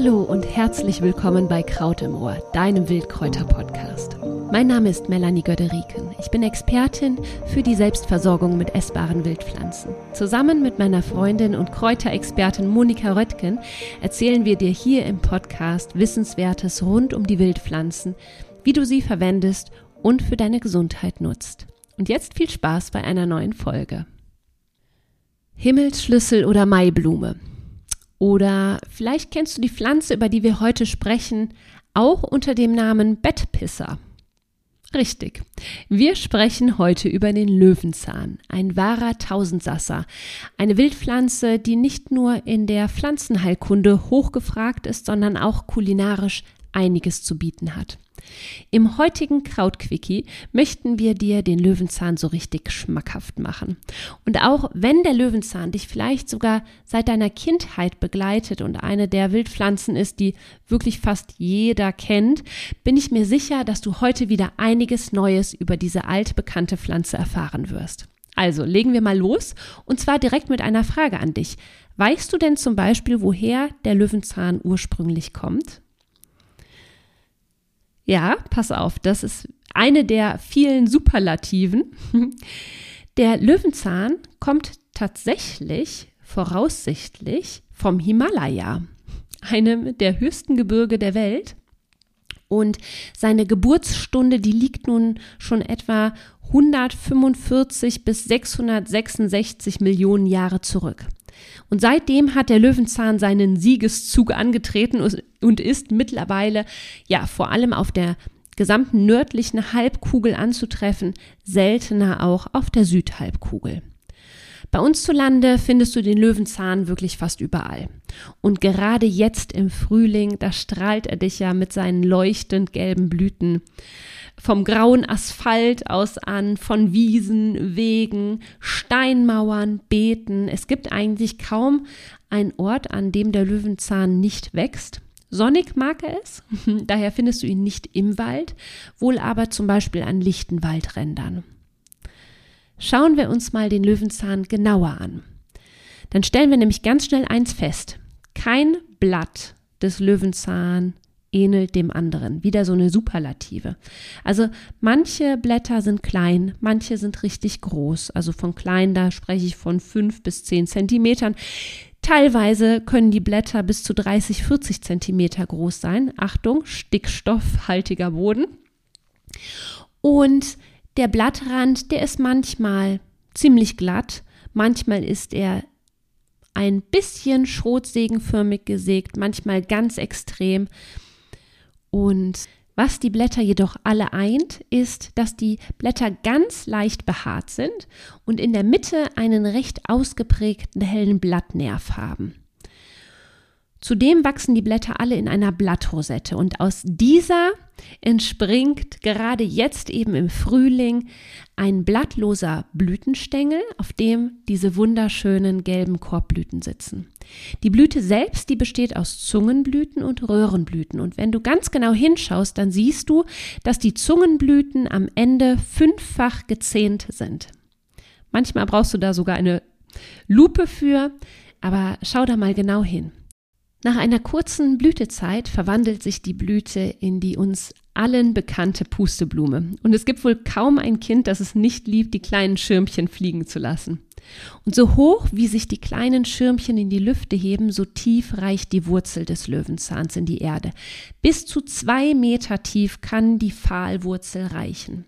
Hallo und herzlich willkommen bei Kraut im Ohr, deinem Wildkräuter-Podcast. Mein Name ist Melanie Göderiken. Ich bin Expertin für die Selbstversorgung mit essbaren Wildpflanzen. Zusammen mit meiner Freundin und Kräuterexpertin Monika Röttgen erzählen wir dir hier im Podcast Wissenswertes rund um die Wildpflanzen, wie du sie verwendest und für deine Gesundheit nutzt. Und jetzt viel Spaß bei einer neuen Folge. Himmelsschlüssel oder Maiblume. Oder vielleicht kennst du die Pflanze, über die wir heute sprechen, auch unter dem Namen Bettpisser. Richtig. Wir sprechen heute über den Löwenzahn, ein wahrer Tausendsasser, eine Wildpflanze, die nicht nur in der Pflanzenheilkunde hochgefragt ist, sondern auch kulinarisch einiges zu bieten hat. Im heutigen Krautquickie möchten wir dir den Löwenzahn so richtig schmackhaft machen. Und auch wenn der Löwenzahn dich vielleicht sogar seit deiner Kindheit begleitet und eine der Wildpflanzen ist, die wirklich fast jeder kennt, bin ich mir sicher, dass du heute wieder einiges Neues über diese altbekannte Pflanze erfahren wirst. Also legen wir mal los und zwar direkt mit einer Frage an dich. Weißt du denn zum Beispiel, woher der Löwenzahn ursprünglich kommt? Ja, pass auf, das ist eine der vielen Superlativen. Der Löwenzahn kommt tatsächlich voraussichtlich vom Himalaya, einem der höchsten Gebirge der Welt. Und seine Geburtsstunde, die liegt nun schon etwa 145 bis 666 Millionen Jahre zurück. Und seitdem hat der Löwenzahn seinen Siegeszug angetreten und ist mittlerweile ja vor allem auf der gesamten nördlichen Halbkugel anzutreffen, seltener auch auf der Südhalbkugel. Bei uns zu Lande findest du den Löwenzahn wirklich fast überall. Und gerade jetzt im Frühling, da strahlt er dich ja mit seinen leuchtend gelben Blüten vom grauen Asphalt aus an, von Wiesen, Wegen, Steinmauern, Beeten. Es gibt eigentlich kaum einen Ort, an dem der Löwenzahn nicht wächst. Sonnig mag er es, daher findest du ihn nicht im Wald, wohl aber zum Beispiel an lichten Waldrändern. Schauen wir uns mal den Löwenzahn genauer an. Dann stellen wir nämlich ganz schnell eins fest. Kein Blatt des Löwenzahn ähnelt dem anderen. Wieder so eine Superlative. Also manche Blätter sind klein, manche sind richtig groß. Also von klein, da spreche ich von fünf bis zehn Zentimetern. Teilweise können die Blätter bis zu 30, 40 Zentimeter groß sein. Achtung, stickstoffhaltiger Boden. Und der Blattrand, der ist manchmal ziemlich glatt, manchmal ist er ein bisschen schrotsägenförmig gesägt, manchmal ganz extrem. Und was die Blätter jedoch alle eint, ist, dass die Blätter ganz leicht behaart sind und in der Mitte einen recht ausgeprägten hellen Blattnerv haben. Zudem wachsen die Blätter alle in einer Blattrosette und aus dieser entspringt gerade jetzt eben im Frühling ein blattloser Blütenstängel, auf dem diese wunderschönen gelben Korbblüten sitzen. Die Blüte selbst, die besteht aus Zungenblüten und Röhrenblüten und wenn du ganz genau hinschaust, dann siehst du, dass die Zungenblüten am Ende fünffach gezähnt sind. Manchmal brauchst du da sogar eine Lupe für, aber schau da mal genau hin. Nach einer kurzen Blütezeit verwandelt sich die Blüte in die uns allen bekannte Pusteblume. Und es gibt wohl kaum ein Kind, das es nicht liebt, die kleinen Schirmchen fliegen zu lassen. Und so hoch, wie sich die kleinen Schirmchen in die Lüfte heben, so tief reicht die Wurzel des Löwenzahns in die Erde. Bis zu zwei Meter tief kann die Pfahlwurzel reichen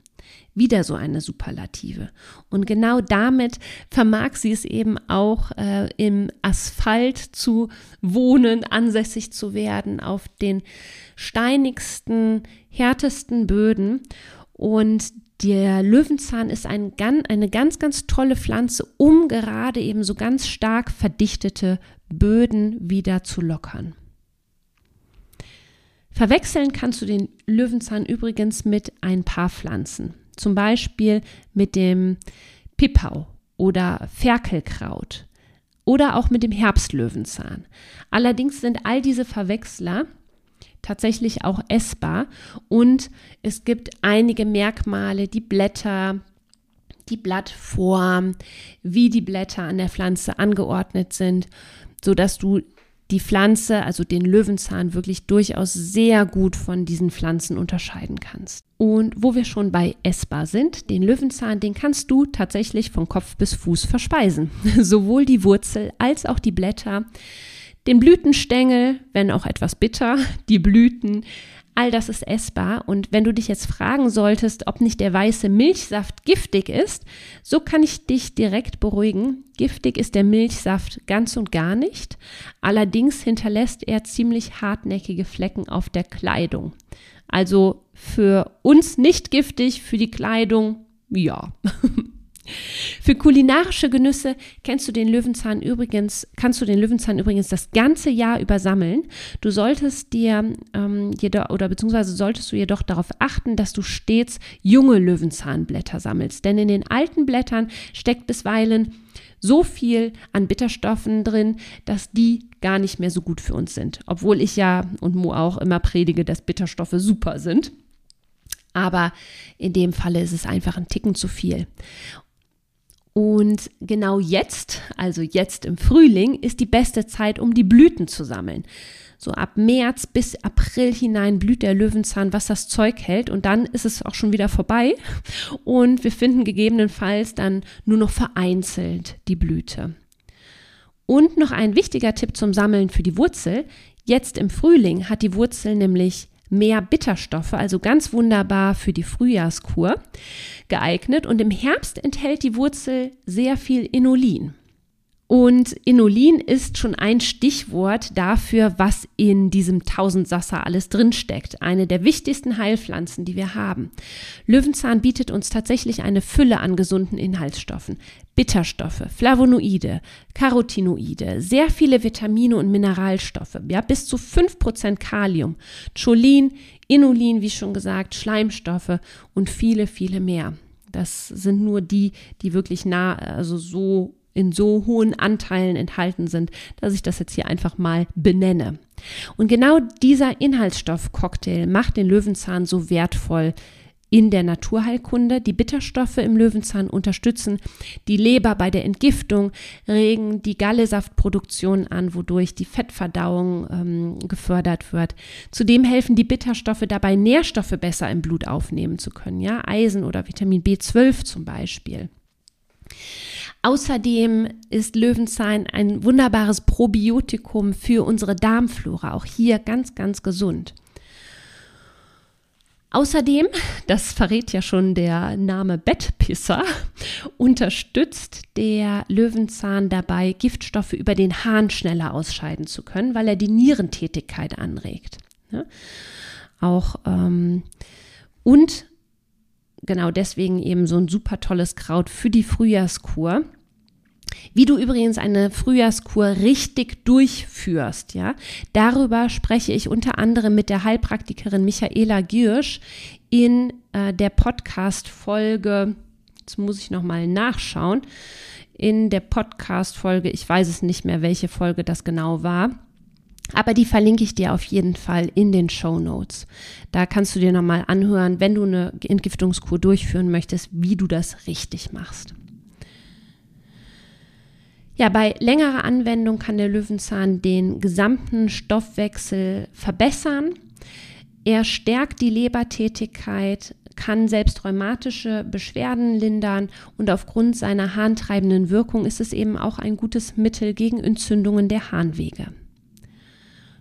wieder so eine Superlative. Und genau damit vermag sie es eben auch äh, im Asphalt zu wohnen, ansässig zu werden, auf den steinigsten, härtesten Böden. Und der Löwenzahn ist ein, eine ganz, ganz tolle Pflanze, um gerade eben so ganz stark verdichtete Böden wieder zu lockern. Verwechseln kannst du den Löwenzahn übrigens mit ein paar Pflanzen zum Beispiel mit dem Pipau oder Ferkelkraut oder auch mit dem Herbstlöwenzahn. Allerdings sind all diese Verwechsler tatsächlich auch essbar und es gibt einige Merkmale, die Blätter, die Blattform, wie die Blätter an der Pflanze angeordnet sind, so dass du die Pflanze, also den Löwenzahn, wirklich durchaus sehr gut von diesen Pflanzen unterscheiden kannst. Und wo wir schon bei essbar sind, den Löwenzahn, den kannst du tatsächlich von Kopf bis Fuß verspeisen. Sowohl die Wurzel als auch die Blätter, den Blütenstängel, wenn auch etwas bitter, die Blüten, All das ist essbar und wenn du dich jetzt fragen solltest, ob nicht der weiße Milchsaft giftig ist, so kann ich dich direkt beruhigen. Giftig ist der Milchsaft ganz und gar nicht. Allerdings hinterlässt er ziemlich hartnäckige Flecken auf der Kleidung. Also für uns nicht giftig, für die Kleidung ja. Für kulinarische Genüsse kennst du den Löwenzahn übrigens, kannst du den Löwenzahn übrigens das ganze Jahr über sammeln. Du solltest dir ähm, jedoch, oder beziehungsweise solltest du jedoch darauf achten, dass du stets junge Löwenzahnblätter sammelst. Denn in den alten Blättern steckt bisweilen so viel an Bitterstoffen drin, dass die gar nicht mehr so gut für uns sind. Obwohl ich ja und Mo auch immer predige, dass Bitterstoffe super sind. Aber in dem Falle ist es einfach ein Ticken zu viel. Und genau jetzt, also jetzt im Frühling, ist die beste Zeit, um die Blüten zu sammeln. So ab März bis April hinein blüht der Löwenzahn, was das Zeug hält. Und dann ist es auch schon wieder vorbei. Und wir finden gegebenenfalls dann nur noch vereinzelt die Blüte. Und noch ein wichtiger Tipp zum Sammeln für die Wurzel. Jetzt im Frühling hat die Wurzel nämlich mehr Bitterstoffe, also ganz wunderbar für die Frühjahrskur geeignet. Und im Herbst enthält die Wurzel sehr viel Inulin. Und Inulin ist schon ein Stichwort dafür, was in diesem Tausendsasser alles drinsteckt. Eine der wichtigsten Heilpflanzen, die wir haben. Löwenzahn bietet uns tatsächlich eine Fülle an gesunden Inhaltsstoffen. Bitterstoffe, Flavonoide, Carotinoide, sehr viele Vitamine und Mineralstoffe, ja, bis zu 5% Kalium, Cholin, Inulin, wie schon gesagt, Schleimstoffe und viele, viele mehr. Das sind nur die, die wirklich nah, also so in so hohen Anteilen enthalten sind, dass ich das jetzt hier einfach mal benenne. Und genau dieser Inhaltsstoffcocktail macht den Löwenzahn so wertvoll in der Naturheilkunde. Die Bitterstoffe im Löwenzahn unterstützen die Leber bei der Entgiftung, regen die Gallesaftproduktion an, wodurch die Fettverdauung ähm, gefördert wird. Zudem helfen die Bitterstoffe dabei, Nährstoffe besser im Blut aufnehmen zu können, ja, Eisen oder Vitamin B12 zum Beispiel. Außerdem ist Löwenzahn ein wunderbares Probiotikum für unsere Darmflora, auch hier ganz, ganz gesund. Außerdem, das verrät ja schon der Name Bettpisser, unterstützt der Löwenzahn dabei, Giftstoffe über den Hahn schneller ausscheiden zu können, weil er die Nierentätigkeit anregt. Ja? Auch ähm, und genau deswegen eben so ein super tolles Kraut für die Frühjahrskur. Wie du übrigens eine Frühjahrskur richtig durchführst, ja, darüber spreche ich unter anderem mit der Heilpraktikerin Michaela Giersch in äh, der Podcast-Folge. Jetzt muss ich nochmal nachschauen. In der Podcast-Folge, ich weiß es nicht mehr, welche Folge das genau war. Aber die verlinke ich dir auf jeden Fall in den Show Notes. Da kannst du dir nochmal anhören, wenn du eine Entgiftungskur durchführen möchtest, wie du das richtig machst. Ja, bei längerer Anwendung kann der Löwenzahn den gesamten Stoffwechsel verbessern. Er stärkt die Lebertätigkeit, kann selbst rheumatische Beschwerden lindern und aufgrund seiner harntreibenden Wirkung ist es eben auch ein gutes Mittel gegen Entzündungen der Harnwege.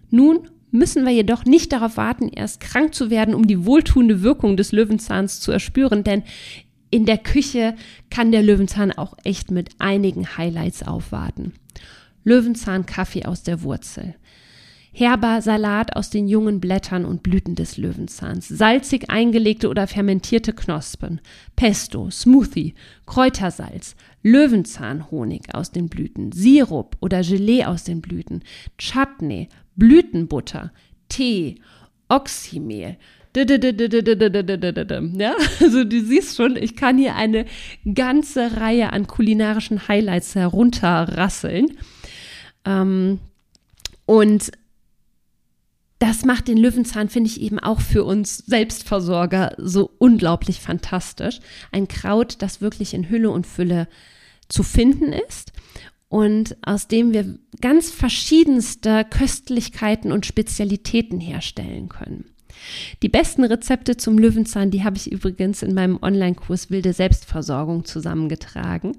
Nun müssen wir jedoch nicht darauf warten, erst krank zu werden, um die wohltuende Wirkung des Löwenzahns zu erspüren, denn in der Küche kann der Löwenzahn auch echt mit einigen Highlights aufwarten. Löwenzahn-Kaffee aus der Wurzel. Herber Salat aus den jungen Blättern und Blüten des Löwenzahns, salzig eingelegte oder fermentierte Knospen, Pesto, Smoothie, Kräutersalz, Löwenzahnhonig aus den Blüten, Sirup oder Gelee aus den Blüten, Chutney, Blütenbutter, Tee, Oxymehl, ja, also du siehst schon, ich kann hier eine ganze Reihe an kulinarischen Highlights herunterrasseln. Und das macht den Löwenzahn, finde ich, eben auch für uns Selbstversorger so unglaublich fantastisch. Ein Kraut, das wirklich in Hülle und Fülle zu finden ist und aus dem wir ganz verschiedenste Köstlichkeiten und Spezialitäten herstellen können. Die besten Rezepte zum Löwenzahn, die habe ich übrigens in meinem Online-Kurs Wilde Selbstversorgung zusammengetragen.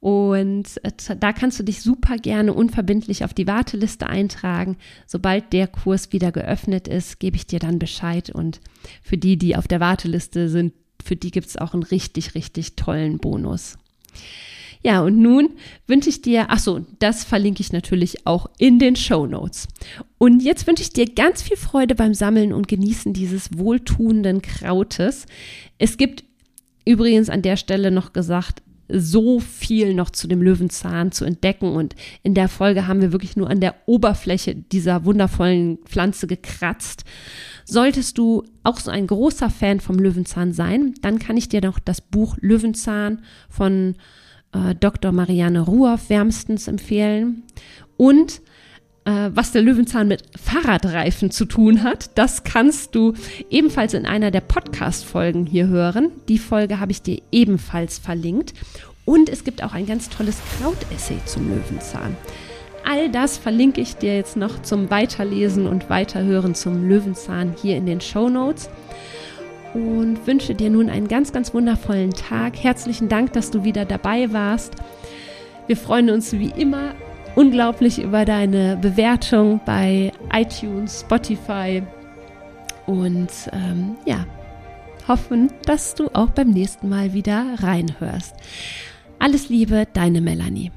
Und äh, da kannst du dich super gerne unverbindlich auf die Warteliste eintragen. Sobald der Kurs wieder geöffnet ist, gebe ich dir dann Bescheid. Und für die, die auf der Warteliste sind, für die gibt es auch einen richtig, richtig tollen Bonus. Ja, und nun wünsche ich dir, ach so, das verlinke ich natürlich auch in den Show Notes. Und jetzt wünsche ich dir ganz viel Freude beim Sammeln und Genießen dieses wohltuenden Krautes. Es gibt übrigens an der Stelle noch gesagt, so viel noch zu dem Löwenzahn zu entdecken. Und in der Folge haben wir wirklich nur an der Oberfläche dieser wundervollen Pflanze gekratzt. Solltest du auch so ein großer Fan vom Löwenzahn sein, dann kann ich dir noch das Buch Löwenzahn von äh, Dr. Marianne Ruhoff wärmstens empfehlen. Und äh, was der Löwenzahn mit Fahrradreifen zu tun hat, das kannst du ebenfalls in einer der Podcast-Folgen hier hören. Die Folge habe ich dir ebenfalls verlinkt. Und es gibt auch ein ganz tolles Krautessay zum Löwenzahn. All das verlinke ich dir jetzt noch zum Weiterlesen und Weiterhören zum Löwenzahn hier in den Show Notes und wünsche dir nun einen ganz, ganz wundervollen Tag. Herzlichen Dank, dass du wieder dabei warst. Wir freuen uns wie immer unglaublich über deine Bewertung bei iTunes, Spotify und ähm, ja, hoffen, dass du auch beim nächsten Mal wieder reinhörst. Alles Liebe, deine Melanie.